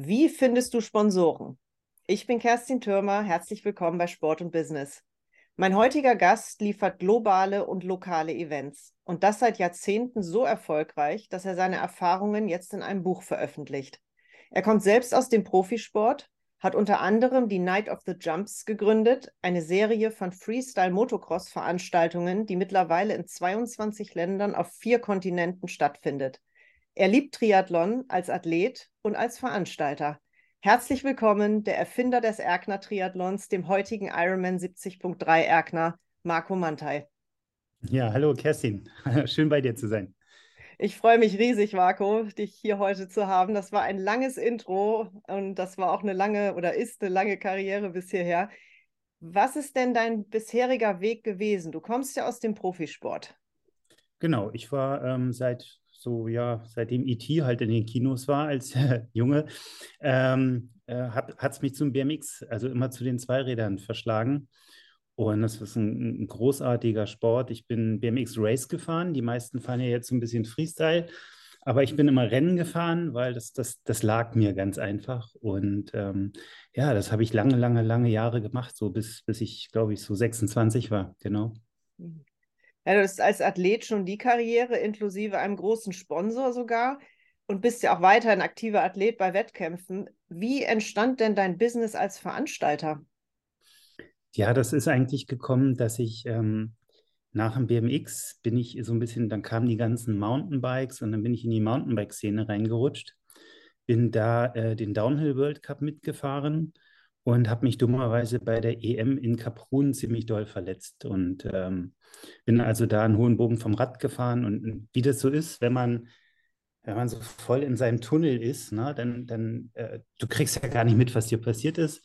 Wie findest du Sponsoren? Ich bin Kerstin Türmer, herzlich willkommen bei Sport und Business. Mein heutiger Gast liefert globale und lokale Events und das seit Jahrzehnten so erfolgreich, dass er seine Erfahrungen jetzt in einem Buch veröffentlicht. Er kommt selbst aus dem Profisport, hat unter anderem die Night of the Jumps gegründet, eine Serie von Freestyle-Motocross-Veranstaltungen, die mittlerweile in 22 Ländern auf vier Kontinenten stattfindet. Er liebt Triathlon als Athlet und als Veranstalter. Herzlich willkommen, der Erfinder des Erkner Triathlons, dem heutigen Ironman 70.3 Erkner, Marco Mantai. Ja, hallo Kerstin. Schön bei dir zu sein. Ich freue mich riesig, Marco, dich hier heute zu haben. Das war ein langes Intro und das war auch eine lange oder ist eine lange Karriere bis hierher. Was ist denn dein bisheriger Weg gewesen? Du kommst ja aus dem Profisport. Genau, ich war ähm, seit so, ja, seitdem E.T. halt in den Kinos war als äh, Junge, ähm, äh, hat es mich zum BMX, also immer zu den Zweirädern verschlagen. Und das ist ein, ein, großartiger Sport. Ich bin BMX Race gefahren. Die meisten fahren ja jetzt so ein bisschen Freestyle. Aber ich bin immer Rennen gefahren, weil das, das, das lag mir ganz einfach. Und ähm, ja, das habe ich lange, lange, lange Jahre gemacht, so bis, bis ich, glaube ich, so 26 war. Genau. Ja, du hast als Athlet schon die Karriere, inklusive einem großen Sponsor sogar. Und bist ja auch weiterhin aktiver Athlet bei Wettkämpfen. Wie entstand denn dein Business als Veranstalter? Ja, das ist eigentlich gekommen, dass ich ähm, nach dem BMX bin ich so ein bisschen, dann kamen die ganzen Mountainbikes und dann bin ich in die Mountainbike-Szene reingerutscht, bin da äh, den Downhill World Cup mitgefahren und habe mich dummerweise bei der EM in Kaprun ziemlich doll verletzt und ähm, bin also da einen hohen Bogen vom Rad gefahren und wie das so ist, wenn man wenn man so voll in seinem Tunnel ist, ne, dann, dann äh, du kriegst ja gar nicht mit, was dir passiert ist.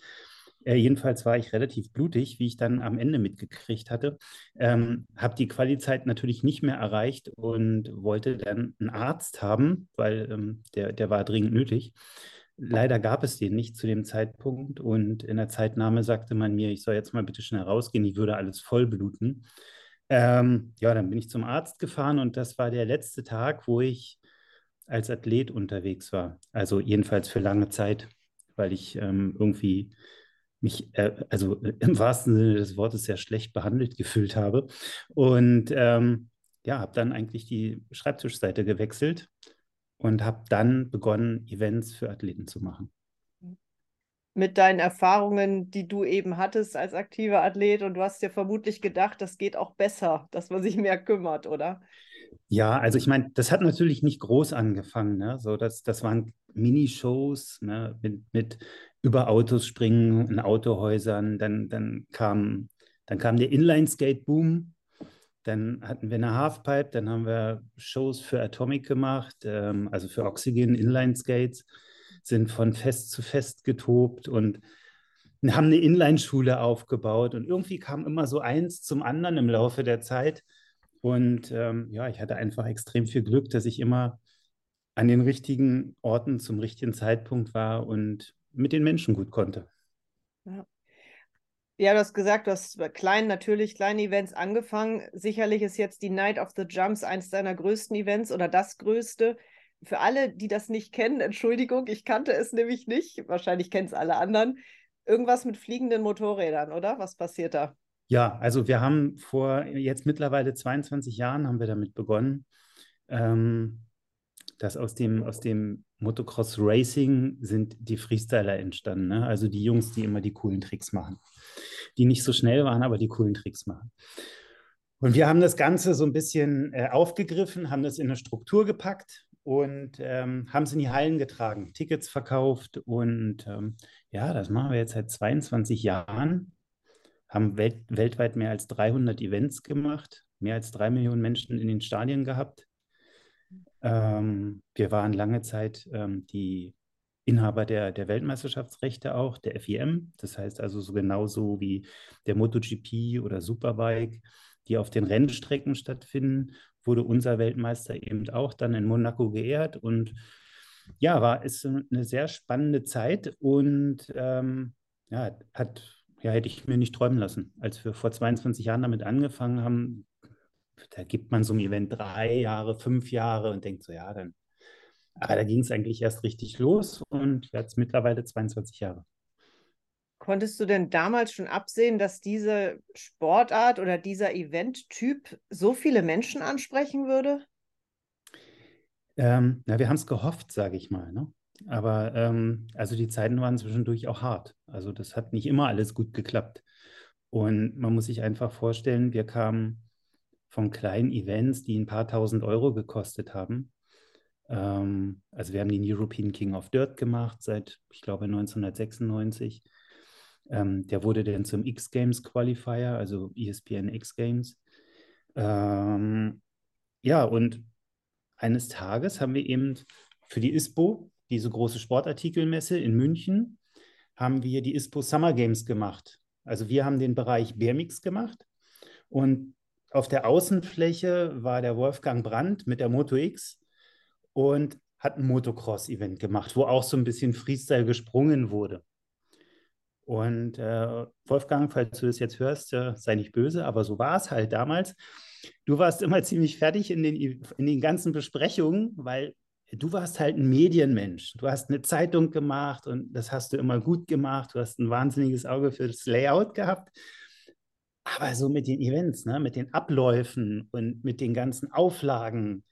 Äh, jedenfalls war ich relativ blutig, wie ich dann am Ende mitgekriegt hatte. Ähm, habe die Qualizeit natürlich nicht mehr erreicht und wollte dann einen Arzt haben, weil ähm, der, der war dringend nötig. Leider gab es den nicht zu dem Zeitpunkt und in der Zeitnahme sagte man mir, ich soll jetzt mal bitte schnell rausgehen, ich würde alles voll bluten. Ähm, ja, dann bin ich zum Arzt gefahren und das war der letzte Tag, wo ich als Athlet unterwegs war. Also jedenfalls für lange Zeit, weil ich ähm, irgendwie mich, äh, also im wahrsten Sinne des Wortes, sehr schlecht behandelt gefühlt habe. Und ähm, ja, habe dann eigentlich die Schreibtischseite gewechselt und habe dann begonnen, Events für Athleten zu machen. Mit deinen Erfahrungen, die du eben hattest als aktiver Athlet und du hast dir vermutlich gedacht, das geht auch besser, dass man sich mehr kümmert, oder? Ja, also ich meine, das hat natürlich nicht groß angefangen. Ne? So, das, das waren Minishows ne? mit, mit über Autos springen, in Autohäusern. Dann, dann, kam, dann kam der Inline-Skate-Boom. Dann hatten wir eine Halfpipe, dann haben wir Shows für Atomic gemacht, ähm, also für Oxygen Inline-Skates, sind von Fest zu Fest getobt und haben eine Inline-Schule aufgebaut. Und irgendwie kam immer so eins zum anderen im Laufe der Zeit. Und ähm, ja, ich hatte einfach extrem viel Glück, dass ich immer an den richtigen Orten zum richtigen Zeitpunkt war und mit den Menschen gut konnte. Ja. Ja, du hast gesagt, du hast bei kleinen, natürlich kleinen Events angefangen. Sicherlich ist jetzt die Night of the Jumps eines deiner größten Events oder das größte. Für alle, die das nicht kennen, Entschuldigung, ich kannte es nämlich nicht. Wahrscheinlich kennen es alle anderen. Irgendwas mit fliegenden Motorrädern, oder? Was passiert da? Ja, also wir haben vor jetzt mittlerweile 22 Jahren haben wir damit begonnen. Ähm, dass aus dem, aus dem Motocross Racing sind die Freestyler entstanden. Ne? Also die Jungs, die immer die coolen Tricks machen. Die nicht so schnell waren, aber die coolen Tricks machen. Und wir haben das Ganze so ein bisschen äh, aufgegriffen, haben das in eine Struktur gepackt und ähm, haben es in die Hallen getragen, Tickets verkauft. Und ähm, ja, das machen wir jetzt seit 22 Jahren, haben welt weltweit mehr als 300 Events gemacht, mehr als drei Millionen Menschen in den Stadien gehabt ähm, wir waren lange Zeit ähm, die Inhaber der, der Weltmeisterschaftsrechte auch, der FIM. Das heißt also so genauso wie der MotoGP oder Superbike, die auf den Rennstrecken stattfinden, wurde unser Weltmeister eben auch dann in Monaco geehrt. Und ja, war ist eine sehr spannende Zeit und ähm, ja, hat, ja, hätte ich mir nicht träumen lassen. Als wir vor 22 Jahren damit angefangen haben, da gibt man so ein Event drei Jahre, fünf Jahre und denkt so, ja, dann Aber da ging es eigentlich erst richtig los und jetzt mittlerweile 22 Jahre. Konntest du denn damals schon absehen, dass diese Sportart oder dieser Eventtyp so viele Menschen ansprechen würde? Ähm, na, wir haben es gehofft, sage ich mal. Ne? Aber ähm, also die Zeiten waren zwischendurch auch hart. Also das hat nicht immer alles gut geklappt. Und man muss sich einfach vorstellen, wir kamen von kleinen Events, die ein paar tausend Euro gekostet haben. Ähm, also wir haben den European King of Dirt gemacht seit, ich glaube, 1996. Ähm, der wurde dann zum X Games Qualifier, also ESPN X Games. Ähm, ja, und eines Tages haben wir eben für die ISPO, diese große Sportartikelmesse in München, haben wir die ISPO Summer Games gemacht. Also wir haben den Bereich BMX gemacht und auf der Außenfläche war der Wolfgang Brandt mit der Moto X und hat ein Motocross-Event gemacht, wo auch so ein bisschen Freestyle gesprungen wurde. Und äh, Wolfgang, falls du das jetzt hörst, äh, sei nicht böse, aber so war es halt damals. Du warst immer ziemlich fertig in den, in den ganzen Besprechungen, weil du warst halt ein Medienmensch. Du hast eine Zeitung gemacht und das hast du immer gut gemacht. Du hast ein wahnsinniges Auge für das Layout gehabt. Aber so mit den Events, ne, mit den Abläufen und mit den ganzen Auflagen,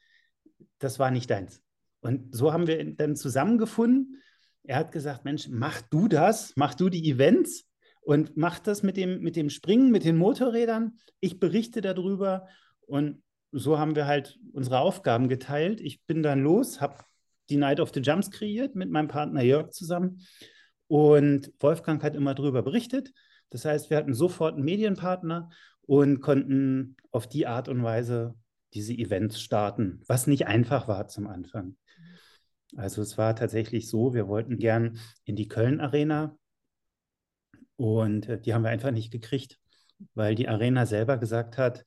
das war nicht deins. Und so haben wir dann zusammengefunden. Er hat gesagt, Mensch, mach du das, mach du die Events und mach das mit dem, mit dem Springen, mit den Motorrädern. Ich berichte darüber und so haben wir halt unsere Aufgaben geteilt. Ich bin dann los, habe die Night of the Jumps kreiert mit meinem Partner Jörg zusammen und Wolfgang hat immer darüber berichtet. Das heißt, wir hatten sofort einen Medienpartner und konnten auf die Art und Weise diese Events starten, was nicht einfach war zum Anfang. Also es war tatsächlich so, wir wollten gern in die Köln Arena und äh, die haben wir einfach nicht gekriegt, weil die Arena selber gesagt hat,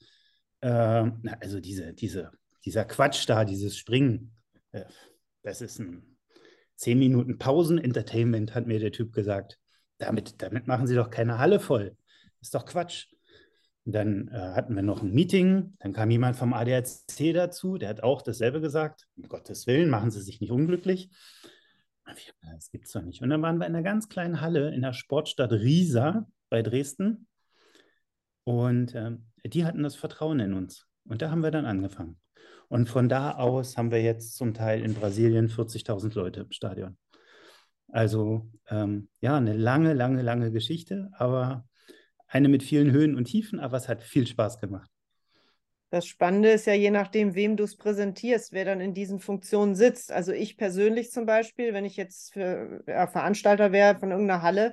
äh, also diese, diese, dieser Quatsch da, dieses Springen, äh, das ist ein 10 Minuten Pausen-Entertainment, hat mir der Typ gesagt. Damit, damit machen Sie doch keine Halle voll. Ist doch Quatsch. Dann äh, hatten wir noch ein Meeting, dann kam jemand vom ADAC dazu, der hat auch dasselbe gesagt. Um Gottes Willen, machen Sie sich nicht unglücklich. Das gibt es doch nicht. Und dann waren wir in einer ganz kleinen Halle in der Sportstadt Riesa bei Dresden. Und äh, die hatten das Vertrauen in uns. Und da haben wir dann angefangen. Und von da aus haben wir jetzt zum Teil in Brasilien 40.000 Leute im Stadion. Also ähm, ja, eine lange, lange, lange Geschichte, aber eine mit vielen Höhen und Tiefen, aber es hat viel Spaß gemacht. Das Spannende ist ja, je nachdem, wem du es präsentierst, wer dann in diesen Funktionen sitzt. Also ich persönlich zum Beispiel, wenn ich jetzt für, ja, Veranstalter wäre von irgendeiner Halle,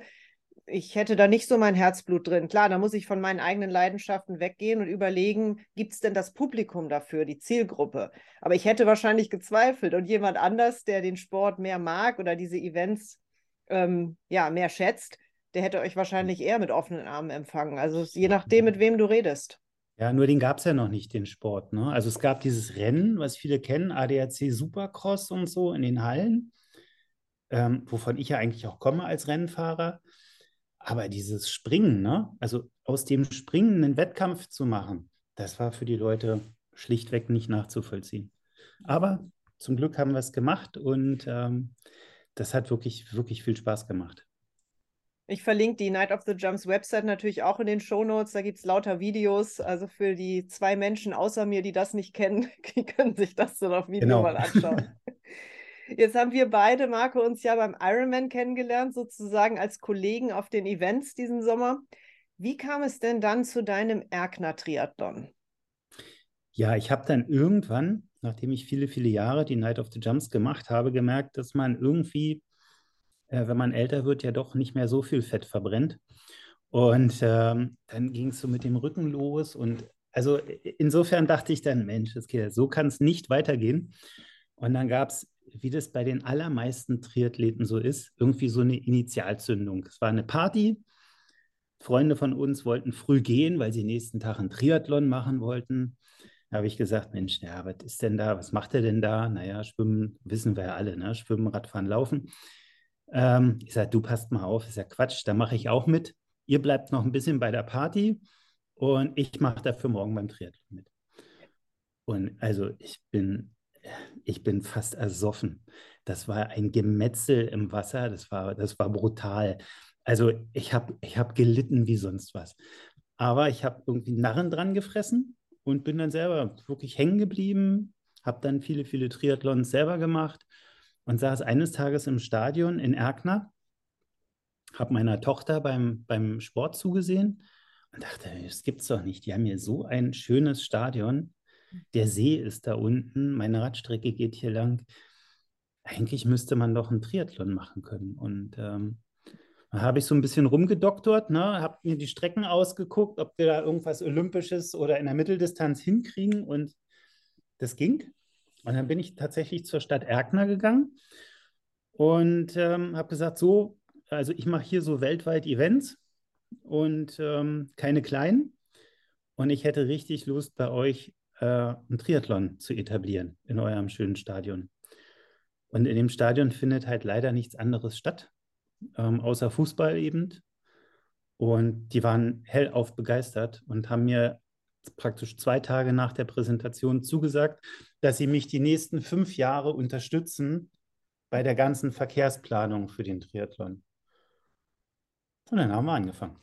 ich hätte da nicht so mein Herzblut drin. Klar, da muss ich von meinen eigenen Leidenschaften weggehen und überlegen, gibt es denn das Publikum dafür, die Zielgruppe? Aber ich hätte wahrscheinlich gezweifelt und jemand anders, der den Sport mehr mag oder diese Events ähm, ja, mehr schätzt, der hätte euch wahrscheinlich eher mit offenen Armen empfangen. Also je nachdem, mit wem du redest. Ja, nur den gab es ja noch nicht, den Sport. Ne? Also es gab dieses Rennen, was viele kennen, ADAC Supercross und so in den Hallen, ähm, wovon ich ja eigentlich auch komme als Rennfahrer. Aber dieses Springen, ne? also aus dem Springen einen Wettkampf zu machen, das war für die Leute schlichtweg nicht nachzuvollziehen. Aber zum Glück haben wir es gemacht und ähm, das hat wirklich, wirklich viel Spaß gemacht. Ich verlinke die Night of the Jumps Website natürlich auch in den Show Notes. Da gibt es lauter Videos. Also für die zwei Menschen außer mir, die das nicht kennen, die können sich das dann auf Video genau. mal anschauen. Jetzt haben wir beide, Marco, uns ja beim Ironman kennengelernt, sozusagen als Kollegen auf den Events diesen Sommer. Wie kam es denn dann zu deinem Erkner-Triathlon? Ja, ich habe dann irgendwann, nachdem ich viele, viele Jahre die Night of the Jumps gemacht habe, gemerkt, dass man irgendwie äh, wenn man älter wird, ja doch nicht mehr so viel Fett verbrennt. Und ähm, dann ging es so mit dem Rücken los. Und also insofern dachte ich dann, Mensch, das geht, so kann es nicht weitergehen. Und dann gab es, wie das bei den allermeisten Triathleten so ist, irgendwie so eine Initialzündung. Es war eine Party. Freunde von uns wollten früh gehen, weil sie nächsten Tag einen Triathlon machen wollten. Da habe ich gesagt, Mensch, ja, was ist denn da? Was macht er denn da? Naja, schwimmen, wissen wir ja alle, ne? Schwimmen, Radfahren, Laufen. Ähm, ich sage, du passt mal auf, ist ja Quatsch, da mache ich auch mit. Ihr bleibt noch ein bisschen bei der Party und ich mache dafür morgen beim Triathlon mit. Und also ich bin ich bin fast ersoffen. Das war ein Gemetzel im Wasser, das war, das war brutal. Also ich habe ich hab gelitten wie sonst was. Aber ich habe irgendwie Narren dran gefressen und bin dann selber wirklich hängen geblieben, habe dann viele, viele Triathlons selber gemacht und saß eines Tages im Stadion in Erkner, habe meiner Tochter beim, beim Sport zugesehen und dachte, das gibt's doch nicht. Die haben hier so ein schönes Stadion. Der See ist da unten, meine Radstrecke geht hier lang. Eigentlich müsste man doch einen Triathlon machen können. Und ähm, da habe ich so ein bisschen rumgedoktort, ne? habe mir die Strecken ausgeguckt, ob wir da irgendwas Olympisches oder in der Mitteldistanz hinkriegen und das ging. Und dann bin ich tatsächlich zur Stadt Erkner gegangen und ähm, habe gesagt, so, also ich mache hier so weltweit Events und ähm, keine kleinen. Und ich hätte richtig Lust, bei euch äh, einen Triathlon zu etablieren in eurem schönen Stadion. Und in dem Stadion findet halt leider nichts anderes statt ähm, außer Fußball eben. Und die waren hellauf begeistert und haben mir praktisch zwei Tage nach der Präsentation zugesagt, dass sie mich die nächsten fünf Jahre unterstützen bei der ganzen Verkehrsplanung für den Triathlon. Und dann haben wir angefangen.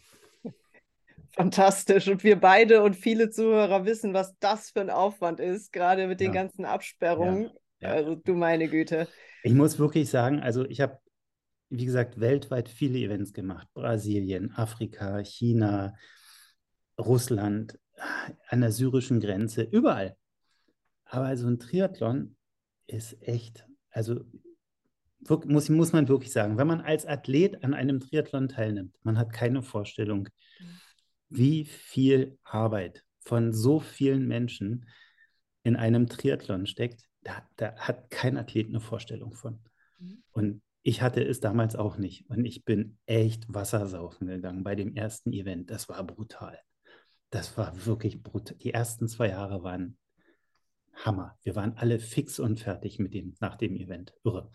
Fantastisch. Und wir beide und viele Zuhörer wissen, was das für ein Aufwand ist, gerade mit den ganzen Absperrungen. Ja, ja. Also du meine Güte. Ich muss wirklich sagen, also ich habe wie gesagt, weltweit viele Events gemacht. Brasilien, Afrika, China, Russland, an der syrischen Grenze, überall. Aber so ein Triathlon ist echt, also muss, muss man wirklich sagen, wenn man als Athlet an einem Triathlon teilnimmt, man hat keine Vorstellung, wie viel Arbeit von so vielen Menschen in einem Triathlon steckt. Da, da hat kein Athlet eine Vorstellung von. Mhm. Und ich hatte es damals auch nicht und ich bin echt Wassersaufen gegangen bei dem ersten Event. Das war brutal. Das war wirklich brutal. Die ersten zwei Jahre waren Hammer. Wir waren alle fix und fertig mit dem nach dem Event. Irre.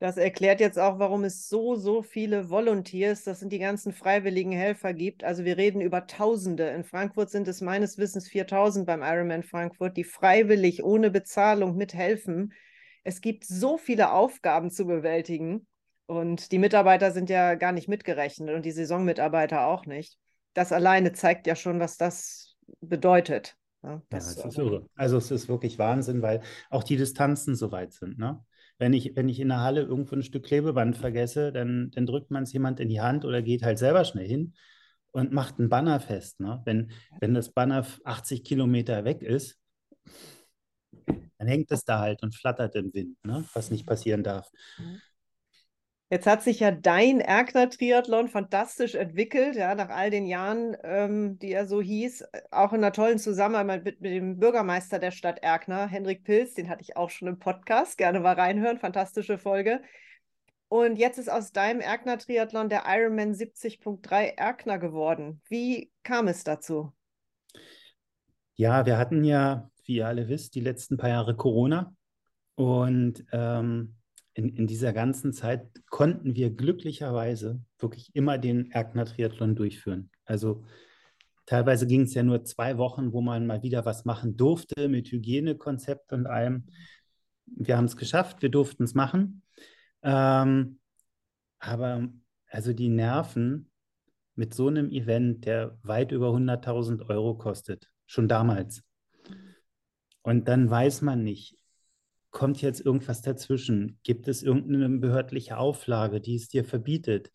Das erklärt jetzt auch, warum es so, so viele Volunteers, das sind die ganzen freiwilligen Helfer gibt. Also wir reden über Tausende. In Frankfurt sind es meines Wissens 4000 beim Ironman Frankfurt, die freiwillig ohne Bezahlung mithelfen es gibt so viele Aufgaben zu bewältigen und die Mitarbeiter sind ja gar nicht mitgerechnet und die Saisonmitarbeiter auch nicht. Das alleine zeigt ja schon, was das bedeutet. Ja, ne? das, ja, das ist irre. Also es ist wirklich Wahnsinn, weil auch die Distanzen so weit sind. Ne? Wenn ich, wenn ich in der Halle irgendwo ein Stück Klebeband vergesse, dann, dann drückt man es jemand in die Hand oder geht halt selber schnell hin und macht ein Banner fest. Ne? Wenn, wenn das Banner 80 Kilometer weg ist, dann hängt es da halt und flattert im Wind, ne? was nicht passieren darf. Jetzt hat sich ja dein Erkner-Triathlon fantastisch entwickelt, ja, nach all den Jahren, ähm, die er so hieß, auch in einer tollen Zusammenarbeit mit, mit, dem Bürgermeister der Stadt Erkner, Henrik Pilz, den hatte ich auch schon im Podcast, gerne mal reinhören, fantastische Folge. Und jetzt ist aus deinem Erkner-Triathlon der Ironman 70.3 Erkner geworden. Wie kam es dazu? Ja, wir hatten ja wie ihr alle wisst, die letzten paar Jahre Corona. Und ähm, in, in, dieser ganzen Zeit konnten wir glücklicherweise wirklich immer den Erkner Triathlon durchführen. Also teilweise ging es ja nur zwei Wochen, wo man mal wieder was machen durfte mit Hygienekonzept und allem. Wir haben es geschafft, wir durften es machen. Ähm, aber also die Nerven mit so einem Event, der weit über 100.000 Euro kostet, schon damals, und dann weiß man nicht, kommt jetzt irgendwas dazwischen? Gibt es irgendeine behördliche Auflage, die es dir verbietet,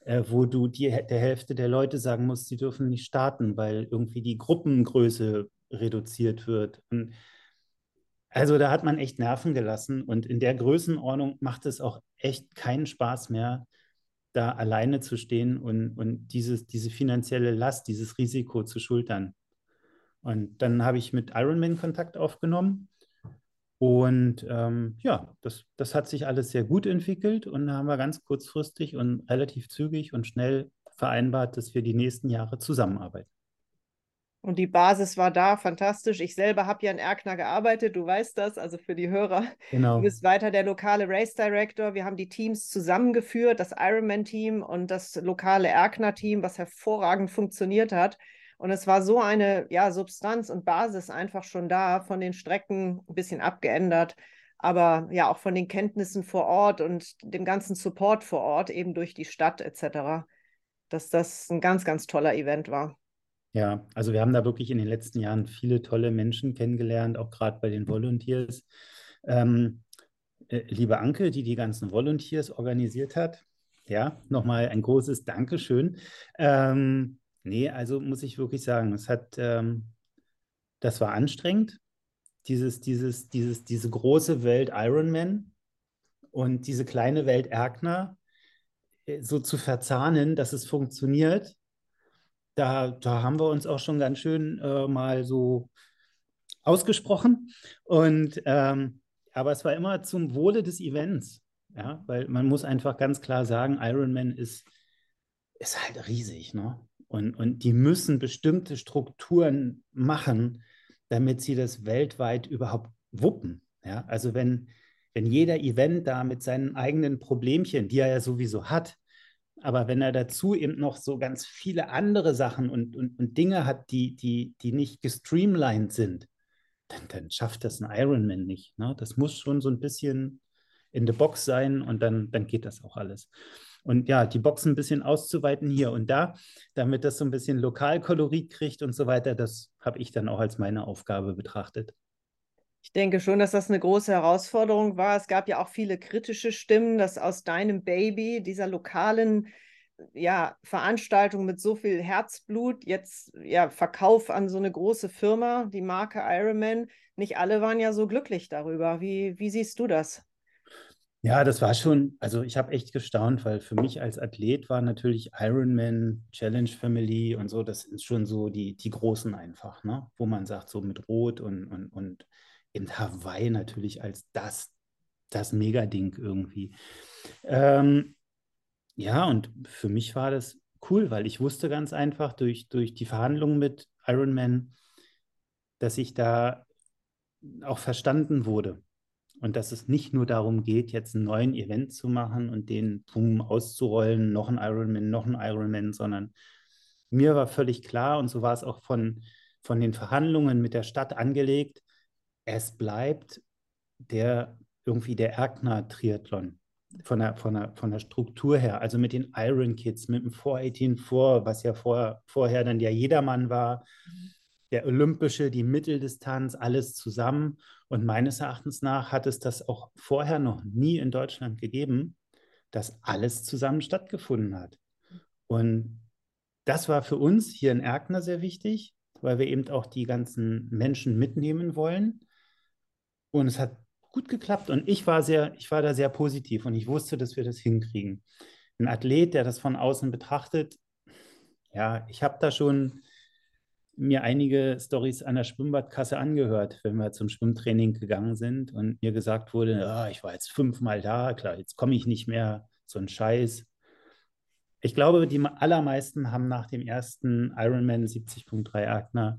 äh, wo du die, der Hälfte der Leute sagen musst, sie dürfen nicht starten, weil irgendwie die Gruppengröße reduziert wird? Und also da hat man echt Nerven gelassen und in der Größenordnung macht es auch echt keinen Spaß mehr, da alleine zu stehen und, und dieses, diese finanzielle Last, dieses Risiko zu schultern. Und dann habe ich mit Ironman Kontakt aufgenommen. Und ähm, ja, das, das hat sich alles sehr gut entwickelt und da haben wir ganz kurzfristig und relativ zügig und schnell vereinbart, dass wir die nächsten Jahre zusammenarbeiten. Und die Basis war da, fantastisch. Ich selber habe ja in Erkner gearbeitet, du weißt das, also für die Hörer. Genau. Du bist weiter der lokale Race Director. Wir haben die Teams zusammengeführt, das Ironman-Team und das lokale Erkner-Team, was hervorragend funktioniert hat. Und es war so eine ja, Substanz und Basis einfach schon da, von den Strecken ein bisschen abgeändert, aber ja auch von den Kenntnissen vor Ort und dem ganzen Support vor Ort, eben durch die Stadt etc., dass das ein ganz, ganz toller Event war. Ja, also wir haben da wirklich in den letzten Jahren viele tolle Menschen kennengelernt, auch gerade bei den Volunteers. Ähm, äh, liebe Anke, die die ganzen Volunteers organisiert hat, ja, nochmal ein großes Dankeschön. Ähm, nee, also muss ich wirklich sagen, es hat, ähm, das war anstrengend, dieses, dieses, dieses, diese große Welt Ironman und diese kleine Welt Erkner äh, so zu verzahnen, dass es funktioniert. Da, da haben wir uns auch schon ganz schön äh, mal so ausgesprochen. Und ähm, aber es war immer zum Wohle des Events. Ja, weil man muss einfach ganz klar sagen, Ironman ist, ist halt riesig, ne? Und, und die müssen bestimmte Strukturen machen, damit sie das weltweit überhaupt wuppen. Ja, also wenn, wenn jeder Event da mit seinen eigenen Problemchen, die er ja sowieso hat, aber wenn er dazu eben noch so ganz viele andere Sachen und, und, und Dinge hat, die, die, die nicht gestreamlined sind, dann, dann schafft das ein Ironman nicht. Ne? Das muss schon so ein bisschen in der Box sein und dann, dann geht das auch alles. Und ja, die Box ein bisschen auszuweiten hier und da, damit das so ein bisschen Lokalkolorit kriegt und so weiter, das habe ich dann auch als meine Aufgabe betrachtet. Ich denke schon, dass das eine große Herausforderung war. Es gab ja auch viele kritische Stimmen, dass aus deinem Baby, dieser lokalen ja, Veranstaltung mit so viel Herzblut, jetzt ja, Verkauf an so eine große Firma, die Marke Ironman, nicht alle waren ja so glücklich darüber. Wie, wie siehst du das? Ja, das war schon, also ich habe echt gestaunt, weil für mich als Athlet war natürlich Ironman, Challenge Family und so, das sind schon so die, die großen einfach, ne? wo man sagt, so mit Rot und, und, und in Hawaii natürlich als das, das Mega-Ding irgendwie. Ähm, ja, und für mich war das cool, weil ich wusste ganz einfach durch, durch die Verhandlungen mit Ironman, dass ich da auch verstanden wurde. Und dass es nicht nur darum geht, jetzt einen neuen Event zu machen und den boom, auszurollen, noch ein Ironman, noch ein Ironman, sondern mir war völlig klar, und so war es auch von, von den Verhandlungen mit der Stadt angelegt, es bleibt der irgendwie der Erkner-Triathlon von der, von, der, von der Struktur her, also mit den Iron Kids, mit dem 418 4, was ja vor, vorher dann ja jedermann war, mhm der Olympische, die Mitteldistanz, alles zusammen. Und meines Erachtens nach hat es das auch vorher noch nie in Deutschland gegeben, dass alles zusammen stattgefunden hat. Und das war für uns hier in Erkner sehr wichtig, weil wir eben auch die ganzen Menschen mitnehmen wollen. Und es hat gut geklappt und ich war sehr, ich war da sehr positiv und ich wusste, dass wir das hinkriegen. Ein Athlet, der das von außen betrachtet, ja, ich habe da schon mir einige Stories an der Schwimmbadkasse angehört, wenn wir zum Schwimmtraining gegangen sind und mir gesagt wurde, oh, ich war jetzt fünfmal da, klar, jetzt komme ich nicht mehr, so ein Scheiß. Ich glaube, die allermeisten haben nach dem ersten Ironman 70.3 Agner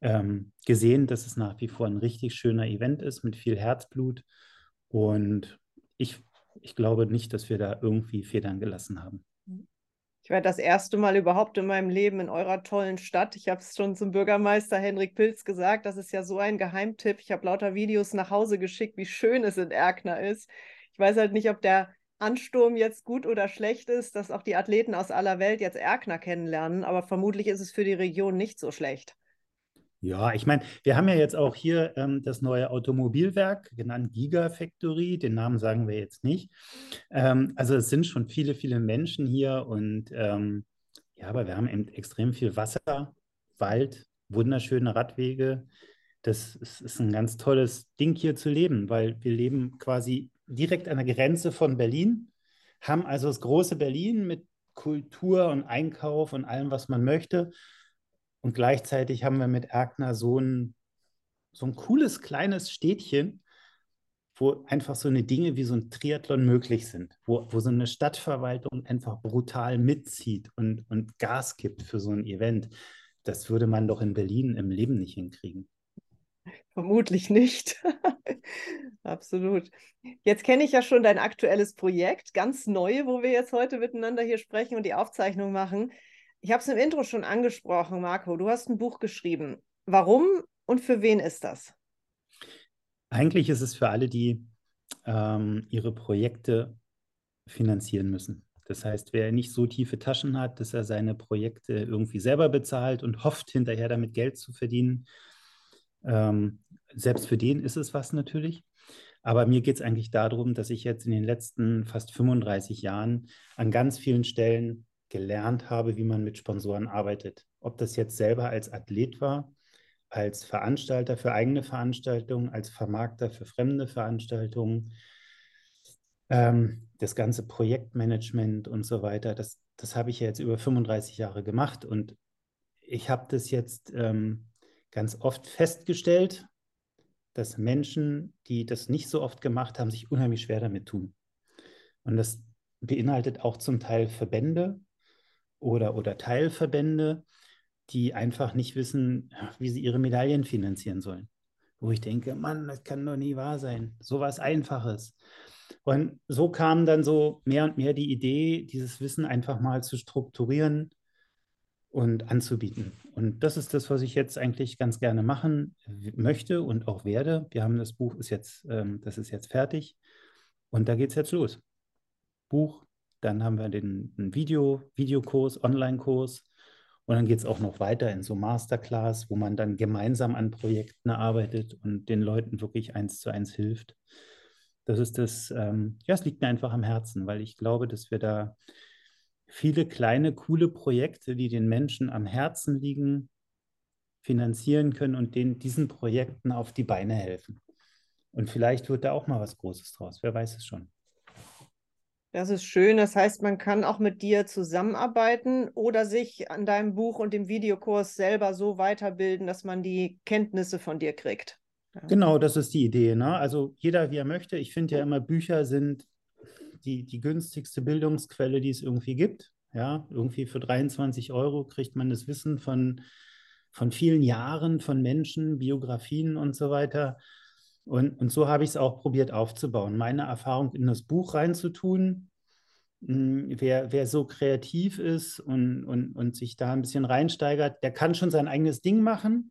ähm, gesehen, dass es nach wie vor ein richtig schöner Event ist mit viel Herzblut. Und ich, ich glaube nicht, dass wir da irgendwie Federn gelassen haben. Ich war das erste Mal überhaupt in meinem Leben in eurer tollen Stadt. Ich habe es schon zum Bürgermeister Henrik Pilz gesagt. Das ist ja so ein Geheimtipp. Ich habe lauter Videos nach Hause geschickt, wie schön es in Erkner ist. Ich weiß halt nicht, ob der Ansturm jetzt gut oder schlecht ist, dass auch die Athleten aus aller Welt jetzt Erkner kennenlernen. Aber vermutlich ist es für die Region nicht so schlecht. Ja, ich meine, wir haben ja jetzt auch hier ähm, das neue Automobilwerk, genannt Gigafactory, den Namen sagen wir jetzt nicht. Ähm, also es sind schon viele, viele Menschen hier und ähm, ja, aber wir haben eben extrem viel Wasser, Wald, wunderschöne Radwege. Das ist, ist ein ganz tolles Ding hier zu leben, weil wir leben quasi direkt an der Grenze von Berlin, haben also das große Berlin mit Kultur und Einkauf und allem, was man möchte und gleichzeitig haben wir mit Erkner so ein, so ein cooles kleines Städtchen, wo einfach so eine Dinge wie so ein Triathlon möglich sind, wo, wo so eine Stadtverwaltung einfach brutal mitzieht und, und Gas gibt für so ein Event. Das würde man doch in Berlin im Leben nicht hinkriegen. Vermutlich nicht. Absolut. Jetzt kenne ich ja schon dein aktuelles Projekt, ganz neu, wo wir jetzt heute miteinander hier sprechen und die Aufzeichnung machen. Ich habe es im Intro schon angesprochen, Marco. Du hast ein Buch geschrieben. Warum und für wen ist das? Eigentlich ist es für alle, die ähm, ihre Projekte finanzieren müssen. Das heißt, wer nicht so tiefe Taschen hat, dass er seine Projekte irgendwie selber bezahlt und hofft, hinterher damit Geld zu verdienen, ähm, selbst für den ist es was natürlich. Aber mir geht es eigentlich darum, dass ich jetzt in den letzten fast 35 Jahren an ganz vielen Stellen gelernt habe, wie man mit Sponsoren arbeitet. Ob das jetzt selber als Athlet war, als Veranstalter für eigene Veranstaltungen, als Vermarkter für fremde Veranstaltungen, ähm, das ganze Projektmanagement und so weiter, das, das habe ich ja jetzt über 35 Jahre gemacht und ich habe das jetzt ähm, ganz oft festgestellt, dass Menschen, die das nicht so oft gemacht haben, sich unheimlich schwer damit tun. Und das beinhaltet auch zum Teil Verbände oder, oder Teilverbände, die einfach nicht wissen, wie sie ihre Medaillen finanzieren sollen. Wo ich denke, Mann, das kann doch nie wahr sein. So was Einfaches. Und so kam dann so mehr und mehr die Idee, dieses Wissen einfach mal zu strukturieren und anzubieten. Und das ist das, was ich jetzt eigentlich ganz gerne machen möchte und auch werde. Wir haben das Buch ist jetzt, ähm, das ist jetzt fertig und da geht es jetzt los. Buch, dann haben wir den Video, Videokurs, Online-Kurs und dann geht es auch noch weiter in so Masterclass, wo man dann gemeinsam an Projekten arbeitet und den Leuten wirklich eins zu eins hilft das ist das, ähm, ja, es liegt mir einfach am Herzen, weil ich glaube, dass wir da viele kleine, coole Projekte, die den Menschen am Herzen liegen, finanzieren können und den, diesen Projekten auf die Beine helfen. Und vielleicht wird da auch mal was Großes draus, wer weiß es schon. Das ist schön. Das heißt, man kann auch mit dir zusammenarbeiten oder sich an deinem Buch und dem Videokurs selber so weiterbilden, dass man die Kenntnisse von dir kriegt. Genau, das ist die Idee. Ne? Also jeder, wie er möchte. Ich finde ja immer, Bücher sind die, die günstigste Bildungsquelle, die es irgendwie gibt. Ja, irgendwie für 23 Euro kriegt man das Wissen von, von vielen Jahren, von Menschen, Biografien und so weiter. Und, und so habe ich es auch probiert aufzubauen, meine Erfahrung in das Buch reinzutun. Hm, wer, wer so kreativ ist und, und, und sich da ein bisschen reinsteigert, der kann schon sein eigenes Ding machen.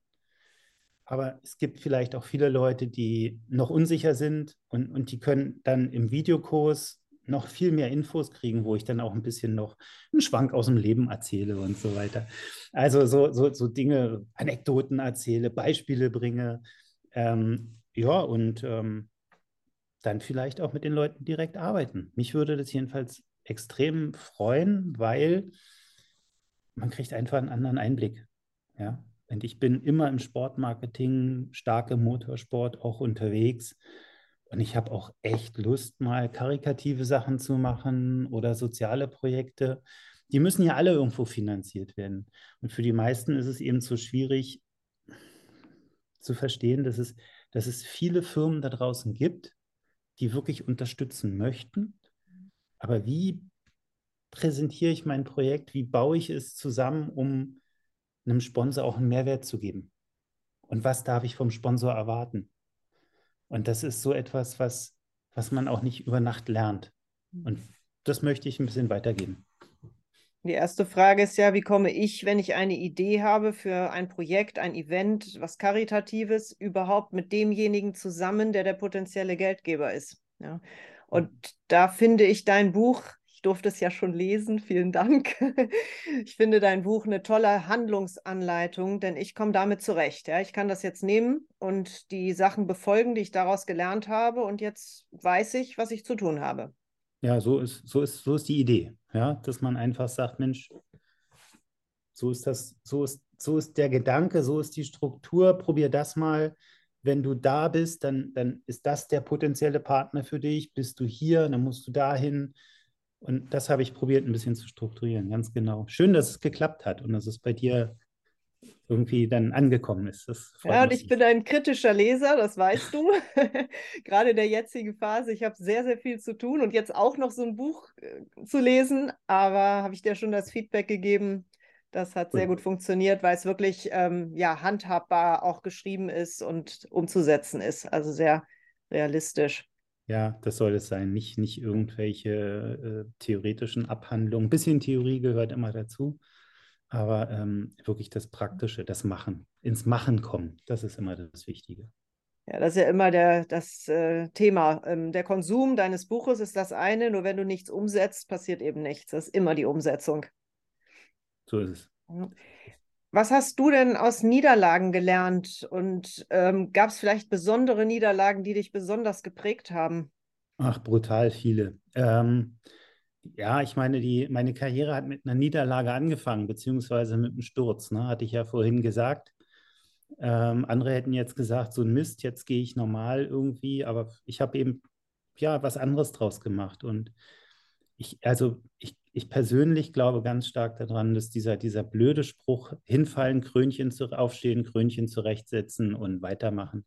Aber es gibt vielleicht auch viele Leute, die noch unsicher sind und, und die können dann im Videokurs noch viel mehr Infos kriegen, wo ich dann auch ein bisschen noch einen Schwank aus dem Leben erzähle und so weiter. Also so, so, so Dinge, Anekdoten erzähle, Beispiele bringe. Ähm, ja, und ähm, dann vielleicht auch mit den Leuten direkt arbeiten. Mich würde das jedenfalls extrem freuen, weil man kriegt einfach einen anderen Einblick. Ja, und ich bin immer im Sportmarketing, starke Motorsport auch unterwegs. Und ich habe auch echt Lust, mal karikative Sachen zu machen oder soziale Projekte. Die müssen ja alle irgendwo finanziert werden. Und für die meisten ist es eben so schwierig zu verstehen, dass es, dass es viele Firmen da draußen gibt, die wirklich unterstützen möchten. Aber wie präsentiere ich mein Projekt? Wie baue ich es zusammen, um einem Sponsor auch einen Mehrwert zu geben. Und was darf ich vom Sponsor erwarten? Und das ist so etwas, was, was man auch nicht über Nacht lernt. Und das möchte ich ein bisschen weitergeben. Die erste Frage ist ja, wie komme ich, wenn ich eine Idee habe für ein Projekt, ein Event, was Karitatives, überhaupt mit demjenigen zusammen, der der potenzielle Geldgeber ist? Ja. Und da finde ich dein Buch durfte es ja schon lesen. Vielen Dank. Ich finde dein Buch eine tolle Handlungsanleitung, denn ich komme damit zurecht. Ja, ich kann das jetzt nehmen und die Sachen befolgen, die ich daraus gelernt habe. Und jetzt weiß ich, was ich zu tun habe. Ja, so ist, so ist, so ist die Idee. Ja, dass man einfach sagt, Mensch, so ist das, so ist, so ist der Gedanke, so ist die Struktur, probier das mal. Wenn du da bist, dann, dann ist das der potenzielle Partner für dich. Bist du hier, dann musst du dahin und das habe ich probiert, ein bisschen zu strukturieren, ganz genau. Schön, dass es geklappt hat und dass es bei dir irgendwie dann angekommen ist. ja, und ich bin ein kritischer Leser, das weißt du. Gerade in der jetzigen Phase. Ich habe sehr, sehr viel zu tun und jetzt auch noch so ein Buch äh, zu lesen. Aber habe ich dir schon das Feedback gegeben? Das hat sehr gut funktioniert, weil es wirklich ähm, ja, handhabbar auch geschrieben ist und umzusetzen ist. Also sehr realistisch. Ja, das soll es sein. Nicht, nicht irgendwelche äh, theoretischen Abhandlungen. Ein bisschen Theorie gehört immer dazu. Aber ähm, wirklich das Praktische, das Machen, ins Machen kommen, das ist immer das Wichtige. Ja, das ist ja immer der, das äh, Thema. Ähm, der Konsum deines Buches ist das eine, nur wenn du nichts umsetzt, passiert eben nichts. Das ist immer die Umsetzung. So ist es. Was hast du denn aus Niederlagen gelernt und ähm, gab es vielleicht besondere Niederlagen, die dich besonders geprägt haben? Ach, brutal viele. Ähm, ja, ich meine, die, meine Karriere hat mit einer Niederlage angefangen, beziehungsweise mit einem Sturz, ne? hatte ich ja vorhin gesagt. Ähm, andere hätten jetzt gesagt, so ein Mist, jetzt gehe ich normal irgendwie, aber ich habe eben ja was anderes draus gemacht. Und ich, also ich, ich persönlich glaube ganz stark daran, dass dieser, dieser blöde Spruch, hinfallen, Krönchen zu, aufstehen, Krönchen zurechtsetzen und weitermachen,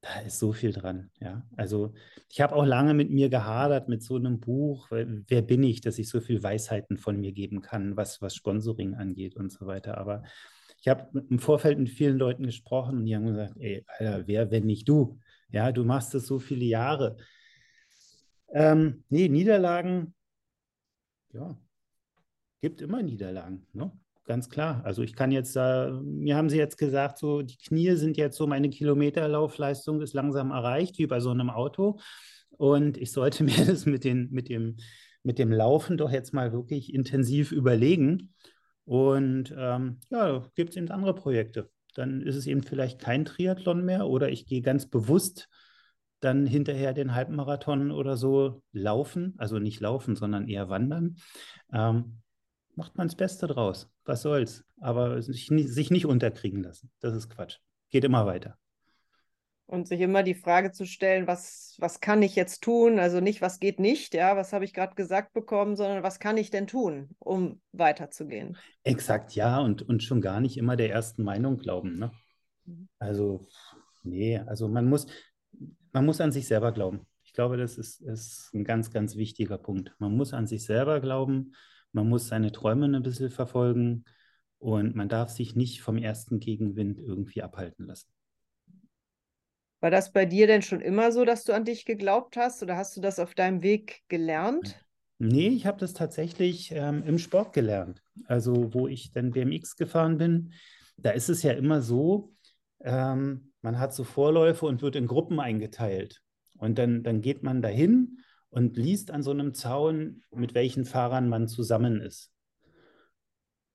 da ist so viel dran. Ja, also ich habe auch lange mit mir gehadert mit so einem Buch. Wer bin ich, dass ich so viel Weisheiten von mir geben kann, was, was Sponsoring angeht und so weiter. Aber ich habe im Vorfeld mit vielen Leuten gesprochen und die haben gesagt, ey, Alter, wer, wenn nicht du? Ja, du machst das so viele Jahre. Ähm, nee, Niederlagen, ja, gibt immer Niederlagen, ne? Ganz klar. Also ich kann jetzt, äh, mir haben sie jetzt gesagt, so die Knie sind jetzt so, meine Kilometerlaufleistung ist langsam erreicht, wie bei so einem Auto. Und ich sollte mir das mit, den, mit, dem, mit dem Laufen doch jetzt mal wirklich intensiv überlegen. Und ähm, ja, gibt es eben andere Projekte. Dann ist es eben vielleicht kein Triathlon mehr oder ich gehe ganz bewusst dann hinterher den Halbmarathon oder so laufen, also nicht laufen, sondern eher wandern. Ähm, macht man das Beste draus. Was soll's? Aber sich, sich nicht unterkriegen lassen. Das ist Quatsch. Geht immer weiter. Und sich immer die Frage zu stellen, was, was kann ich jetzt tun? Also nicht, was geht nicht, ja, was habe ich gerade gesagt bekommen, sondern was kann ich denn tun, um weiterzugehen? Exakt, ja, und, und schon gar nicht immer der ersten Meinung glauben. Ne? Mhm. Also, nee, also man muss, man muss an sich selber glauben. Ich glaube, das ist, ist ein ganz, ganz wichtiger Punkt. Man muss an sich selber glauben, man muss seine Träume ein bisschen verfolgen und man darf sich nicht vom ersten Gegenwind irgendwie abhalten lassen. War das bei dir denn schon immer so, dass du an dich geglaubt hast oder hast du das auf deinem Weg gelernt? Nee, ich habe das tatsächlich ähm, im Sport gelernt. Also, wo ich dann BMX gefahren bin, da ist es ja immer so, ähm, man hat so Vorläufe und wird in Gruppen eingeteilt. Und dann, dann geht man dahin und liest an so einem Zaun, mit welchen Fahrern man zusammen ist.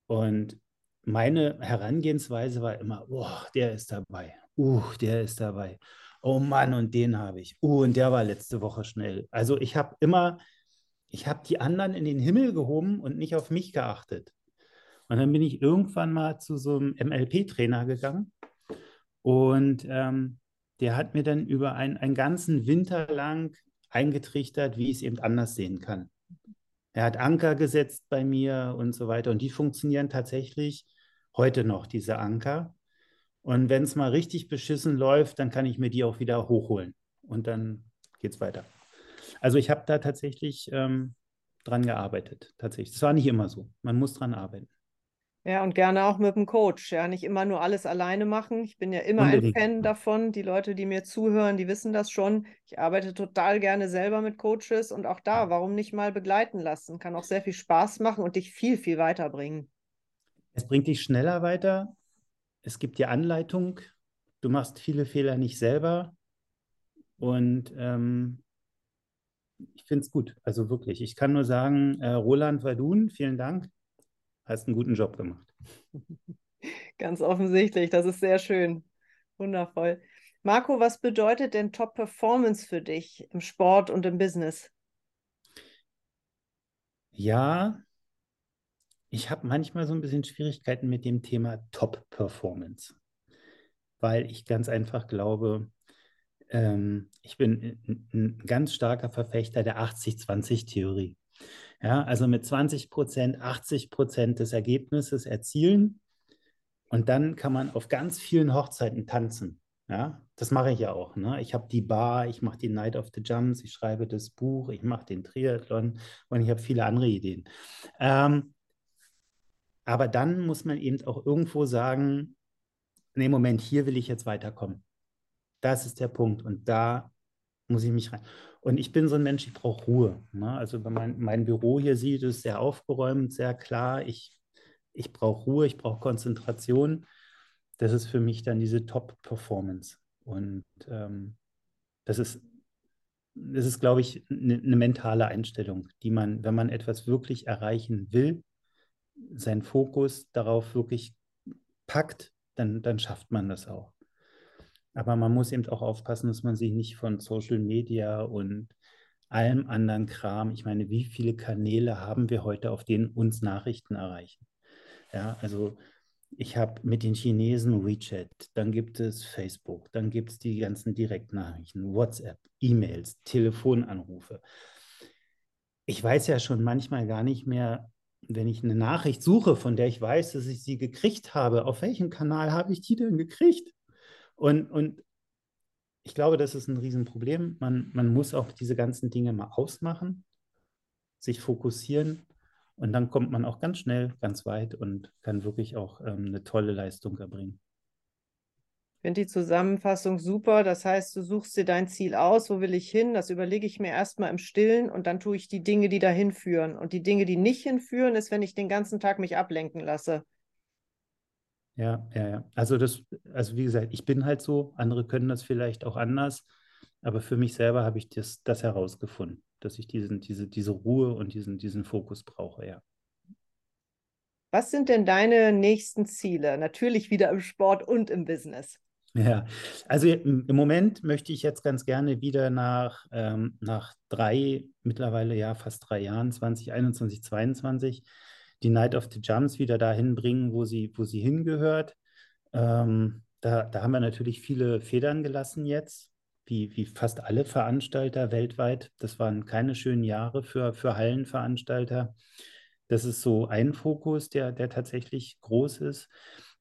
Und meine Herangehensweise war immer, oh, der ist dabei, uh, der ist dabei. Oh Mann, und den habe ich. Uh, und der war letzte Woche schnell. Also ich habe immer, ich habe die anderen in den Himmel gehoben und nicht auf mich geachtet. Und dann bin ich irgendwann mal zu so einem MLP-Trainer gegangen und ähm, der hat mir dann über ein, einen ganzen Winter lang eingetrichtert, wie ich es eben anders sehen kann. Er hat Anker gesetzt bei mir und so weiter. Und die funktionieren tatsächlich heute noch, diese Anker. Und wenn es mal richtig beschissen läuft, dann kann ich mir die auch wieder hochholen. Und dann geht es weiter. Also ich habe da tatsächlich ähm, dran gearbeitet. Tatsächlich. Das war nicht immer so. Man muss dran arbeiten. Ja, und gerne auch mit dem Coach. Ja, nicht immer nur alles alleine machen. Ich bin ja immer Unbedingt. ein Fan davon. Die Leute, die mir zuhören, die wissen das schon. Ich arbeite total gerne selber mit Coaches und auch da, warum nicht mal begleiten lassen? Kann auch sehr viel Spaß machen und dich viel, viel weiterbringen. Es bringt dich schneller weiter. Es gibt dir Anleitung. Du machst viele Fehler nicht selber. Und ähm, ich finde es gut. Also wirklich. Ich kann nur sagen, äh, Roland Wadun, vielen Dank hast einen guten Job gemacht. Ganz offensichtlich, das ist sehr schön. Wundervoll. Marco, was bedeutet denn Top Performance für dich im Sport und im Business? Ja, ich habe manchmal so ein bisschen Schwierigkeiten mit dem Thema Top Performance, weil ich ganz einfach glaube, ähm, ich bin ein ganz starker Verfechter der 80-20-Theorie. Ja, also mit 20 Prozent, 80 Prozent des Ergebnisses erzielen. Und dann kann man auf ganz vielen Hochzeiten tanzen. Ja, das mache ich ja auch. Ne? Ich habe die Bar, ich mache die Night of the Jumps, ich schreibe das Buch, ich mache den Triathlon und ich habe viele andere Ideen. Ähm, aber dann muss man eben auch irgendwo sagen, nee, Moment, hier will ich jetzt weiterkommen. Das ist der Punkt und da muss ich mich rein. Und ich bin so ein Mensch, ich brauche Ruhe. Ne? Also wenn man mein Büro hier sieht, ist sehr aufgeräumt, sehr klar. Ich ich brauche Ruhe, ich brauche Konzentration. Das ist für mich dann diese Top-Performance. Und ähm, das ist, das ist, glaube ich, eine, eine mentale Einstellung, die man, wenn man etwas wirklich erreichen will, seinen Fokus darauf wirklich packt, dann, dann schafft man das auch. Aber man muss eben auch aufpassen, dass man sich nicht von Social Media und allem anderen Kram, ich meine, wie viele Kanäle haben wir heute, auf denen uns Nachrichten erreichen? Ja, also ich habe mit den Chinesen WeChat, dann gibt es Facebook, dann gibt es die ganzen Direktnachrichten, WhatsApp, E-Mails, Telefonanrufe. Ich weiß ja schon manchmal gar nicht mehr, wenn ich eine Nachricht suche, von der ich weiß, dass ich sie gekriegt habe, auf welchem Kanal habe ich die denn gekriegt? Und, und ich glaube, das ist ein Riesenproblem. Man, man muss auch diese ganzen Dinge mal ausmachen, sich fokussieren und dann kommt man auch ganz schnell, ganz weit und kann wirklich auch ähm, eine tolle Leistung erbringen. Ich finde die Zusammenfassung super. Das heißt, du suchst dir dein Ziel aus, wo will ich hin? Das überlege ich mir erstmal im Stillen und dann tue ich die Dinge, die dahin führen. Und die Dinge, die nicht hinführen, ist, wenn ich den ganzen Tag mich ablenken lasse. Ja, ja, ja. Also das, also wie gesagt, ich bin halt so, andere können das vielleicht auch anders, aber für mich selber habe ich das, das herausgefunden dass ich diesen, diese, diese Ruhe und diesen, diesen Fokus brauche, ja. Was sind denn deine nächsten Ziele? Natürlich wieder im Sport und im Business. Ja, also im, Moment möchte ich jetzt ganz gerne wieder nach, ähm, nach drei, mittlerweile ja fast drei Jahren, 2021, 2022, die Night of the Jumps wieder dahin bringen, wo sie, wo sie hingehört. Ähm, da, da haben wir natürlich viele Federn gelassen jetzt, wie, wie fast alle Veranstalter weltweit. Das waren keine schönen Jahre für, für Hallenveranstalter. Das ist so ein Fokus, der, der tatsächlich groß ist.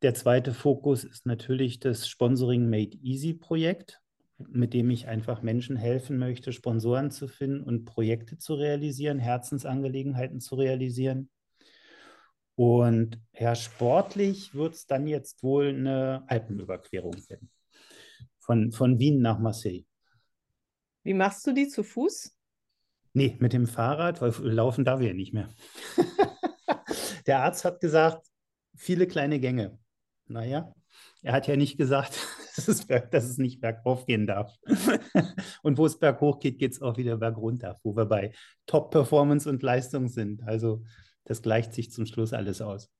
Der zweite Fokus ist natürlich das Sponsoring Made Easy Projekt, mit dem ich einfach Menschen helfen möchte, Sponsoren zu finden und Projekte zu realisieren, Herzensangelegenheiten zu realisieren. Und ja, sportlich wird es dann jetzt wohl eine Alpenüberquerung werden von, von Wien nach Marseille. Wie machst du die zu Fuß? Nee, mit dem Fahrrad, weil laufen darf ich ja nicht mehr. Der Arzt hat gesagt, viele kleine Gänge. Naja, er hat ja nicht gesagt, dass es, dass es nicht bergauf gehen darf. und wo es berghoch geht, geht es auch wieder bergunter, wo wir bei Top-Performance und Leistung sind. Also das gleicht sich zum Schluss alles aus.